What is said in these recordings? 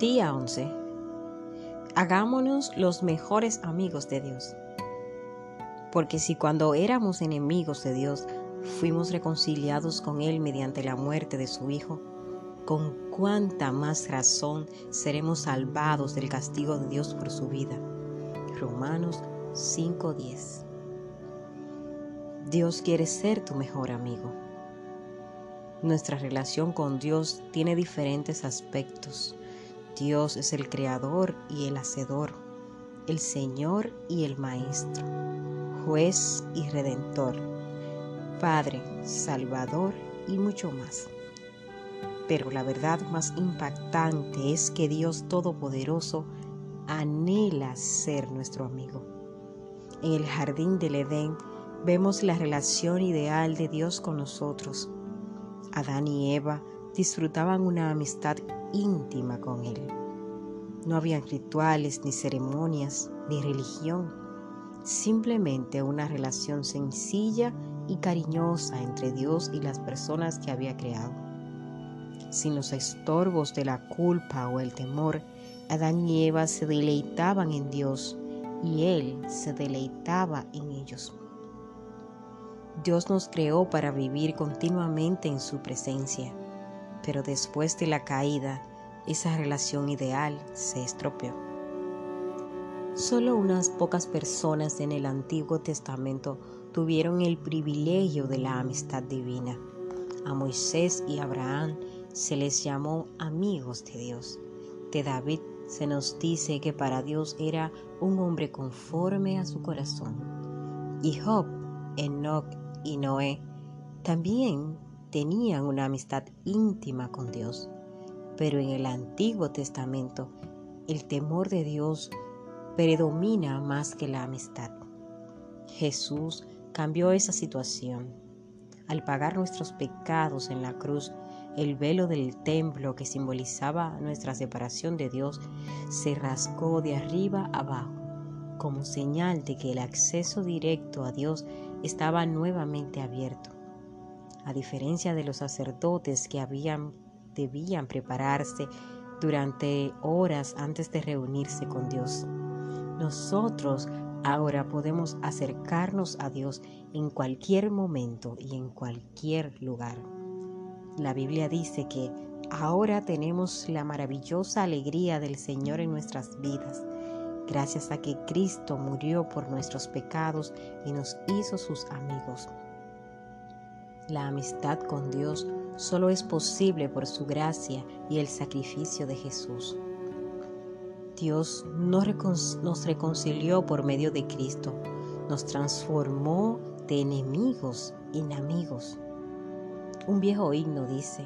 Día 11. Hagámonos los mejores amigos de Dios. Porque si cuando éramos enemigos de Dios fuimos reconciliados con Él mediante la muerte de su Hijo, con cuánta más razón seremos salvados del castigo de Dios por su vida. Romanos 5:10. Dios quiere ser tu mejor amigo. Nuestra relación con Dios tiene diferentes aspectos. Dios es el creador y el hacedor, el Señor y el Maestro, juez y redentor, Padre, Salvador y mucho más. Pero la verdad más impactante es que Dios Todopoderoso anhela ser nuestro amigo. En el jardín del Edén vemos la relación ideal de Dios con nosotros. Adán y Eva disfrutaban una amistad íntima con Él. No habían rituales, ni ceremonias, ni religión, simplemente una relación sencilla y cariñosa entre Dios y las personas que había creado. Sin los estorbos de la culpa o el temor, Adán y Eva se deleitaban en Dios y Él se deleitaba en ellos. Dios nos creó para vivir continuamente en su presencia, pero después de la caída, esa relación ideal se estropeó. Solo unas pocas personas en el Antiguo Testamento tuvieron el privilegio de la amistad divina. A Moisés y Abraham se les llamó amigos de Dios. De David se nos dice que para Dios era un hombre conforme a su corazón. Y Job, Enoch y Noé también tenían una amistad íntima con Dios. Pero en el Antiguo Testamento el temor de Dios predomina más que la amistad. Jesús cambió esa situación. Al pagar nuestros pecados en la cruz, el velo del templo que simbolizaba nuestra separación de Dios se rascó de arriba abajo, como señal de que el acceso directo a Dios estaba nuevamente abierto. A diferencia de los sacerdotes que habían, debían prepararse durante horas antes de reunirse con Dios, nosotros ahora podemos acercarnos a Dios en cualquier momento y en cualquier lugar. La Biblia dice que ahora tenemos la maravillosa alegría del Señor en nuestras vidas, gracias a que Cristo murió por nuestros pecados y nos hizo sus amigos. La amistad con Dios solo es posible por su gracia y el sacrificio de Jesús. Dios nos reconcilió por medio de Cristo, nos transformó de enemigos en amigos. Un viejo himno dice,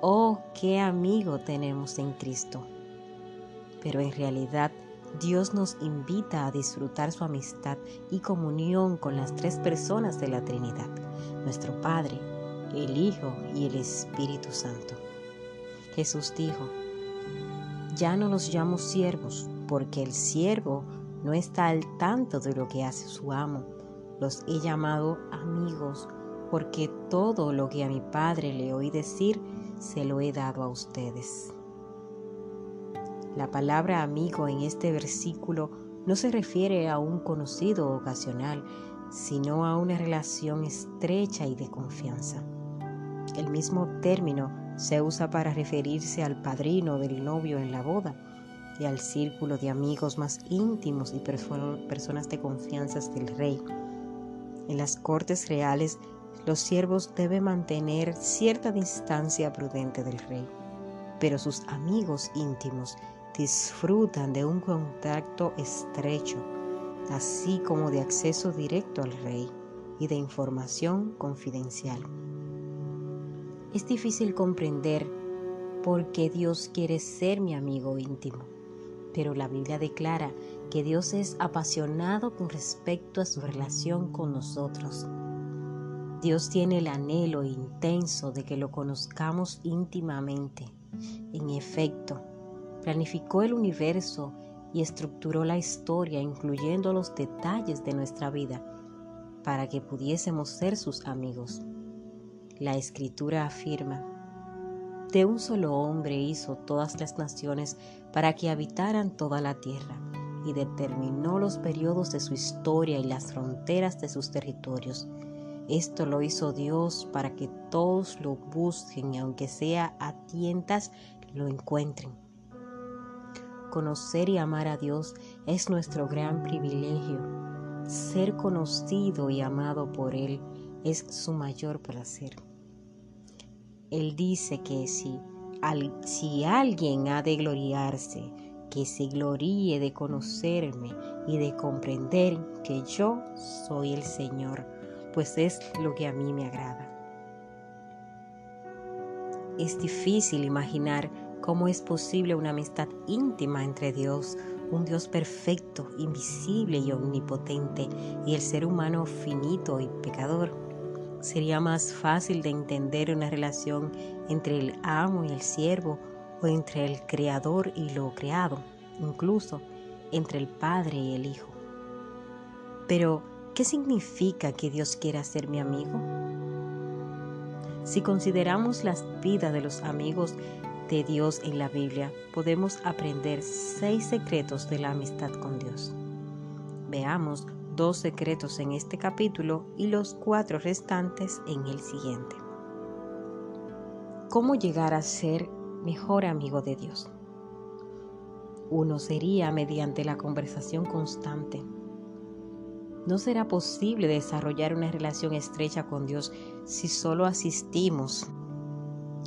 oh, qué amigo tenemos en Cristo. Pero en realidad Dios nos invita a disfrutar su amistad y comunión con las tres personas de la Trinidad, nuestro Padre, el Hijo y el Espíritu Santo. Jesús dijo, ya no los llamo siervos, porque el siervo no está al tanto de lo que hace su amo. Los he llamado amigos porque todo lo que a mi Padre le oí decir, se lo he dado a ustedes. La palabra amigo en este versículo no se refiere a un conocido ocasional, sino a una relación estrecha y de confianza. El mismo término se usa para referirse al padrino del novio en la boda y al círculo de amigos más íntimos y personas de confianza del rey. En las cortes reales los siervos deben mantener cierta distancia prudente del rey, pero sus amigos íntimos disfrutan de un contacto estrecho, así como de acceso directo al rey y de información confidencial. Es difícil comprender por qué Dios quiere ser mi amigo íntimo, pero la Biblia declara que Dios es apasionado con respecto a su relación con nosotros Dios tiene el anhelo intenso de que lo conozcamos íntimamente. En efecto, planificó el universo y estructuró la historia incluyendo los detalles de nuestra vida para que pudiésemos ser sus amigos. La escritura afirma, De un solo hombre hizo todas las naciones para que habitaran toda la tierra y determinó los periodos de su historia y las fronteras de sus territorios. Esto lo hizo Dios para que todos lo busquen y aunque sea a tientas, lo encuentren. Conocer y amar a Dios es nuestro gran privilegio. Ser conocido y amado por Él es su mayor placer. Él dice que si, si alguien ha de gloriarse, que se gloríe de conocerme y de comprender que yo soy el Señor, pues es lo que a mí me agrada. Es difícil imaginar cómo es posible una amistad íntima entre Dios, un Dios perfecto, invisible y omnipotente, y el ser humano finito y pecador. Sería más fácil de entender una relación entre el amo y el siervo o entre el creador y lo creado, incluso entre el padre y el hijo. Pero, ¿qué significa que Dios quiera ser mi amigo? Si consideramos las vidas de los amigos de Dios en la Biblia, podemos aprender seis secretos de la amistad con Dios. Veamos dos secretos en este capítulo y los cuatro restantes en el siguiente. ¿Cómo llegar a ser mejor amigo de Dios? Uno sería mediante la conversación constante. No será posible desarrollar una relación estrecha con Dios si solo asistimos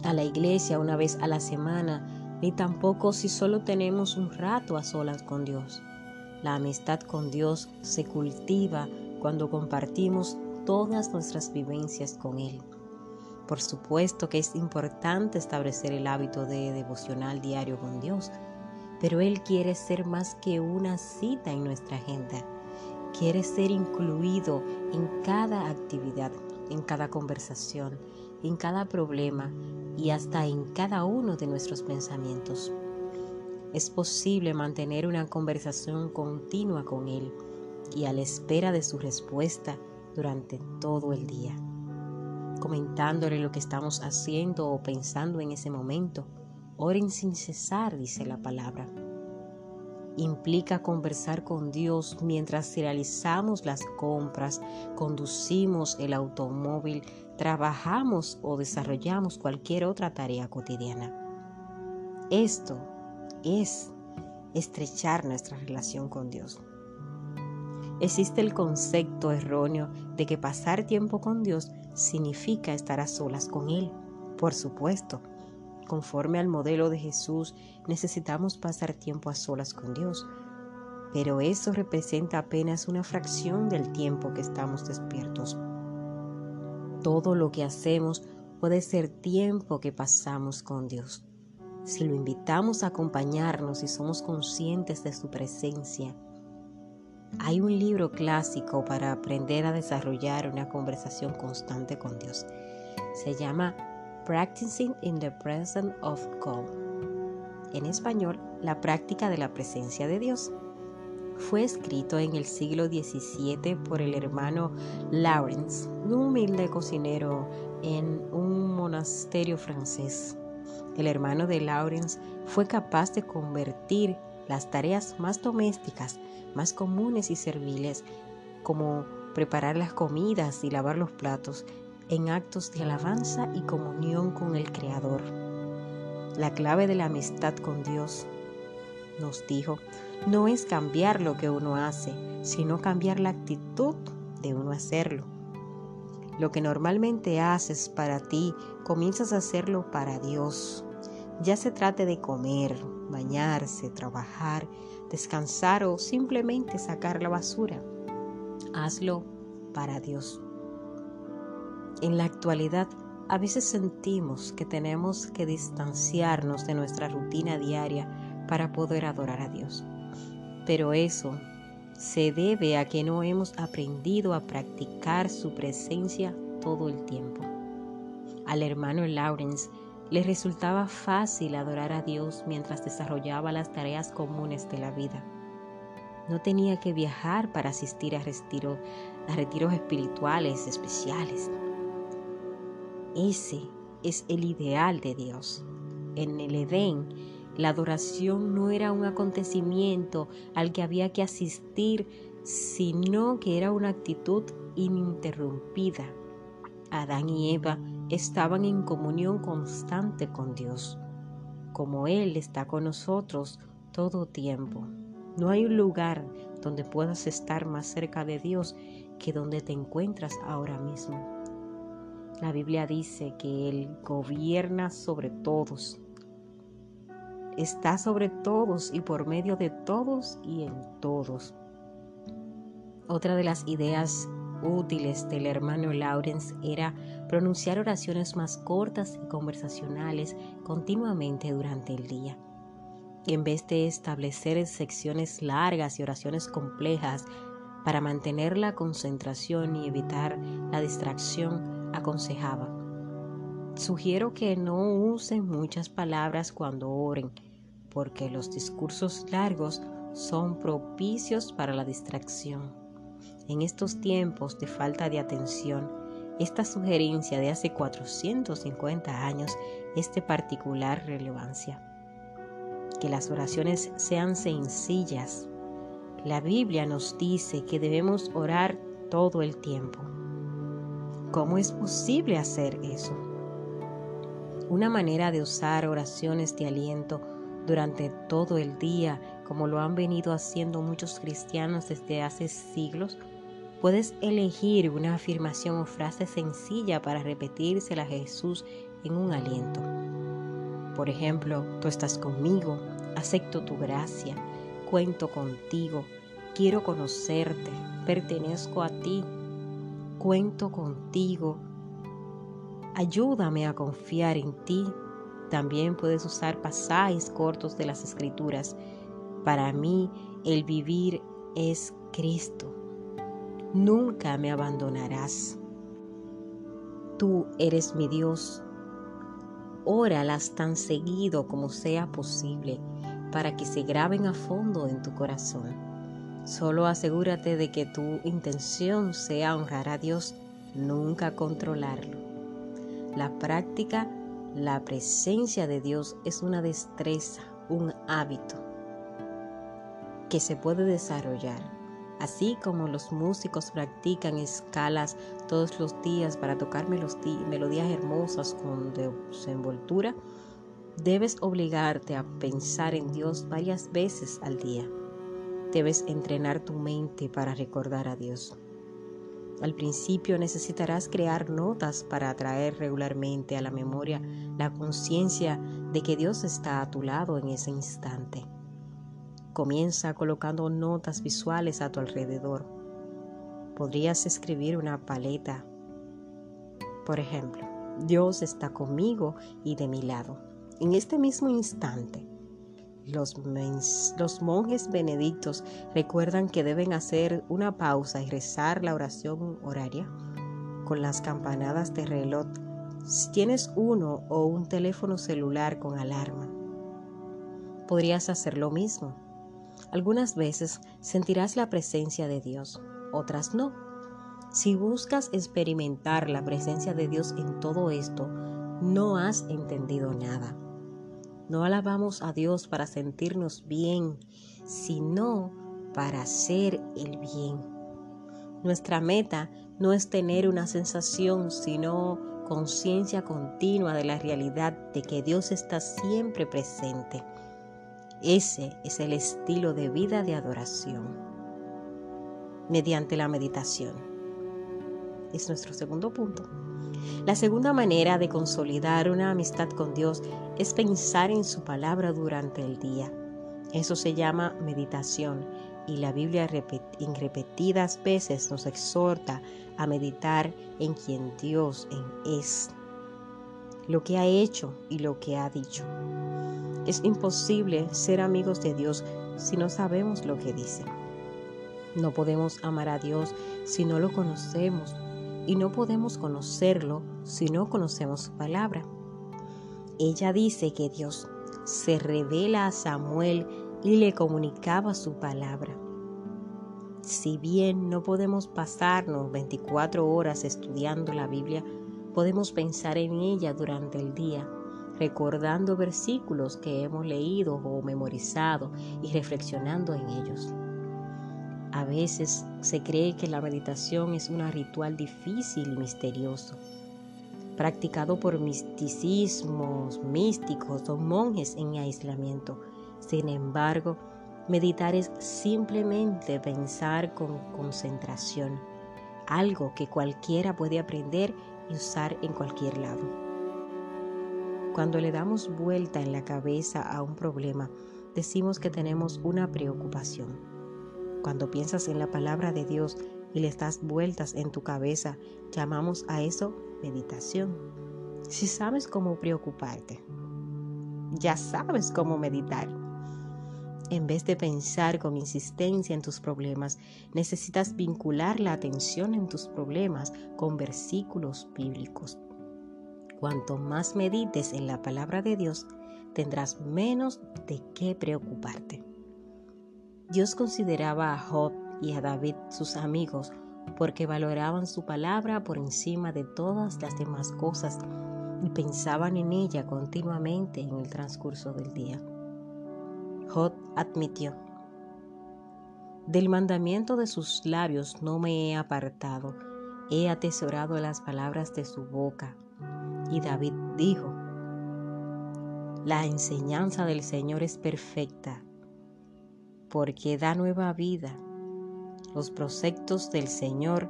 a la iglesia una vez a la semana, ni tampoco si solo tenemos un rato a solas con Dios. La amistad con Dios se cultiva cuando compartimos todas nuestras vivencias con Él. Por supuesto que es importante establecer el hábito de devocional diario con Dios, pero Él quiere ser más que una cita en nuestra agenda. Quiere ser incluido en cada actividad, en cada conversación, en cada problema y hasta en cada uno de nuestros pensamientos es posible mantener una conversación continua con Él y a la espera de su respuesta durante todo el día, comentándole lo que estamos haciendo o pensando en ese momento. Oren sin cesar, dice la palabra. Implica conversar con Dios mientras realizamos las compras, conducimos el automóvil, trabajamos o desarrollamos cualquier otra tarea cotidiana. Esto es estrechar nuestra relación con Dios. Existe el concepto erróneo de que pasar tiempo con Dios significa estar a solas con Él. Por supuesto, conforme al modelo de Jesús, necesitamos pasar tiempo a solas con Dios, pero eso representa apenas una fracción del tiempo que estamos despiertos. Todo lo que hacemos puede ser tiempo que pasamos con Dios si lo invitamos a acompañarnos y somos conscientes de su presencia. Hay un libro clásico para aprender a desarrollar una conversación constante con Dios. Se llama Practicing in the Presence of God. En español, la práctica de la presencia de Dios. Fue escrito en el siglo XVII por el hermano Lawrence, un humilde cocinero en un monasterio francés. El hermano de Lawrence fue capaz de convertir las tareas más domésticas, más comunes y serviles, como preparar las comidas y lavar los platos, en actos de alabanza y comunión con el Creador. La clave de la amistad con Dios, nos dijo, no es cambiar lo que uno hace, sino cambiar la actitud de uno hacerlo. Lo que normalmente haces para ti, comienzas a hacerlo para Dios. Ya se trate de comer, bañarse, trabajar, descansar o simplemente sacar la basura. Hazlo para Dios. En la actualidad, a veces sentimos que tenemos que distanciarnos de nuestra rutina diaria para poder adorar a Dios. Pero eso se debe a que no hemos aprendido a practicar su presencia todo el tiempo. Al hermano Lawrence le resultaba fácil adorar a Dios mientras desarrollaba las tareas comunes de la vida. No tenía que viajar para asistir a, a retiros espirituales especiales. Ese es el ideal de Dios. En el Edén, la adoración no era un acontecimiento al que había que asistir, sino que era una actitud ininterrumpida. Adán y Eva estaban en comunión constante con Dios, como Él está con nosotros todo tiempo. No hay un lugar donde puedas estar más cerca de Dios que donde te encuentras ahora mismo. La Biblia dice que Él gobierna sobre todos, está sobre todos y por medio de todos y en todos. Otra de las ideas útiles del hermano Lawrence era pronunciar oraciones más cortas y conversacionales continuamente durante el día. Y en vez de establecer secciones largas y oraciones complejas para mantener la concentración y evitar la distracción, aconsejaba. Sugiero que no usen muchas palabras cuando oren, porque los discursos largos son propicios para la distracción. En estos tiempos de falta de atención, esta sugerencia de hace 450 años es de particular relevancia. Que las oraciones sean sencillas. La Biblia nos dice que debemos orar todo el tiempo. ¿Cómo es posible hacer eso? Una manera de usar oraciones de aliento durante todo el día, como lo han venido haciendo muchos cristianos desde hace siglos, puedes elegir una afirmación o frase sencilla para repetírsela a Jesús en un aliento. Por ejemplo, tú estás conmigo, acepto tu gracia, cuento contigo, quiero conocerte, pertenezco a ti, cuento contigo, ayúdame a confiar en ti también puedes usar pasajes cortos de las escrituras. Para mí el vivir es Cristo. Nunca me abandonarás. Tú eres mi Dios. Óralas tan seguido como sea posible para que se graben a fondo en tu corazón. Solo asegúrate de que tu intención sea honrar a Dios, nunca controlarlo. La práctica la presencia de Dios es una destreza, un hábito que se puede desarrollar. Así como los músicos practican escalas todos los días para tocar melodías hermosas con desenvoltura, debes obligarte a pensar en Dios varias veces al día. Debes entrenar tu mente para recordar a Dios. Al principio necesitarás crear notas para atraer regularmente a la memoria la conciencia de que Dios está a tu lado en ese instante. Comienza colocando notas visuales a tu alrededor. Podrías escribir una paleta. Por ejemplo, Dios está conmigo y de mi lado. En este mismo instante, los, monjes benedictos recuerdan que deben hacer una pausa y rezar la oración horaria con las campanadas de reloj si tienes uno o un teléfono celular con alarma. Podrías hacer lo mismo. Algunas veces sentirás la presencia de Dios, otras no. Si buscas experimentar la presencia de Dios en todo esto, no has entendido nada. No alabamos a Dios para sentirnos bien, sino para hacer el bien. Nuestra meta no es tener una sensación, sino conciencia continua de la realidad de que Dios está siempre presente. Ese es el estilo de vida de adoración. Mediante la meditación. Es nuestro segundo punto. La segunda manera de consolidar una amistad con Dios es pensar en su palabra durante el día. Eso se llama meditación y la Biblia en repetidas veces nos exhorta a meditar en quien Dios es, lo que ha hecho y lo que ha dicho. Es imposible ser amigos de Dios si no sabemos lo que dice. No podemos amar a Dios si no lo conocemos y no podemos conocerlo si no conocemos su palabra. Ella dice que Dios se revela a Samuel y le comunicaba su palabra. Si bien no podemos pasarnos 24 horas estudiando la Biblia, Podemos pensar en ella durante el día, recordando versículos que hemos leído o memorizado y reflexionando en ellos. A veces se cree que la meditación es un ritual difícil y misterioso, practicado por misticismos, místicos o monjes en aislamiento. Sin embargo, meditar es simplemente pensar con concentración, algo que cualquiera puede aprender y usar en cualquier lado. Cuando le damos vuelta en la cabeza a un problema, decimos que tenemos una preocupación. Cuando piensas en la palabra de Dios y le das vueltas en tu cabeza, llamamos a eso meditación. Si sabes cómo preocuparte, ya sabes cómo meditar. En vez de pensar con insistencia en tus problemas, necesitas vincular la atención en tus problemas con versículos bíblicos. Cuanto más medites en la palabra de Dios, tendrás menos de qué preocuparte. Dios consideraba a Job y a David sus amigos porque valoraban su palabra por encima de todas las demás cosas y pensaban en ella continuamente en el transcurso del día. Job admitió, del mandamiento de sus labios no me he apartado, he atesorado las palabras de su boca. Y David dijo, la enseñanza del Señor es perfecta porque da nueva vida. Los proyectos del Señor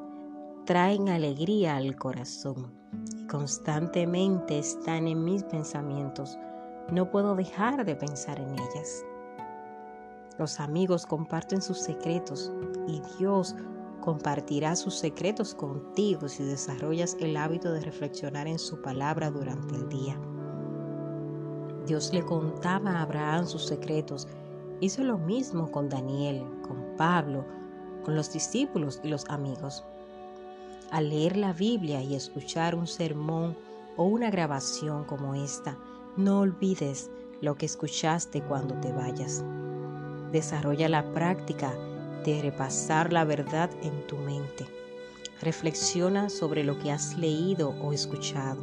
traen alegría al corazón y constantemente están en mis pensamientos. No puedo dejar de pensar en ellas. Los amigos comparten sus secretos y Dios compartirá sus secretos contigo si desarrollas el hábito de reflexionar en su palabra durante el día. Dios le contaba a Abraham sus secretos Hizo lo mismo con Daniel, con Pablo, con los discípulos y los amigos. Al leer la Biblia y escuchar un sermón o una grabación como esta, no olvides lo que escuchaste cuando te vayas. Desarrolla la práctica de repasar la verdad en tu mente. Reflexiona sobre lo que has leído o escuchado.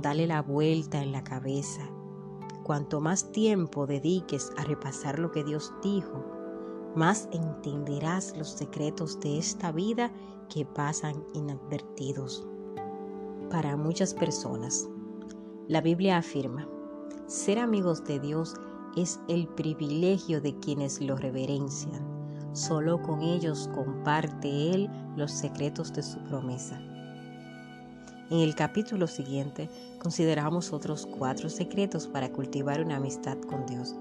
Dale la vuelta en la cabeza Cuanto más tiempo dediques a repasar lo que Dios dijo, más entenderás los secretos de esta vida que pasan inadvertidos. Para muchas personas, la Biblia afirma, ser amigos de Dios es el privilegio de quienes lo reverencian. Solo con ellos comparte Él los secretos de su promesa. En el capítulo siguiente consideramos otros cuatro secretos para cultivar una amistad con Dios.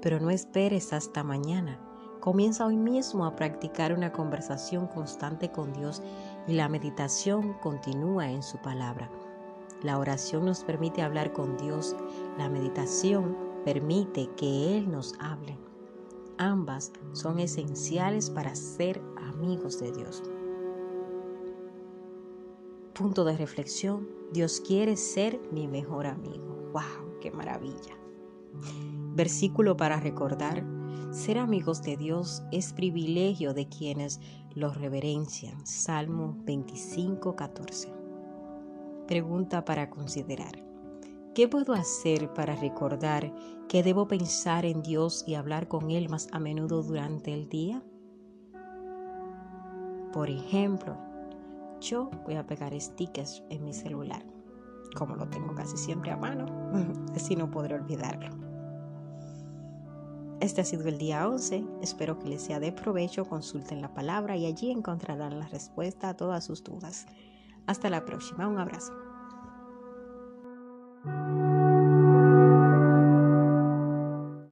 Pero no esperes hasta mañana. Comienza hoy mismo a practicar una conversación constante con Dios y la meditación continúa en su palabra. La oración nos permite hablar con Dios, la meditación permite que Él nos hable. Ambas son esenciales para ser amigos de Dios punto de reflexión, Dios quiere ser mi mejor amigo. ¡Wow! ¡Qué maravilla! Versículo para recordar, ser amigos de Dios es privilegio de quienes los reverencian. Salmo 25, 14. Pregunta para considerar. ¿Qué puedo hacer para recordar que debo pensar en Dios y hablar con Él más a menudo durante el día? Por ejemplo, yo voy a pegar stickers en mi celular. Como lo tengo casi siempre a mano, así no podré olvidarlo. Este ha sido el día 11. Espero que les sea de provecho. Consulten la palabra y allí encontrarán la respuesta a todas sus dudas. Hasta la próxima. Un abrazo.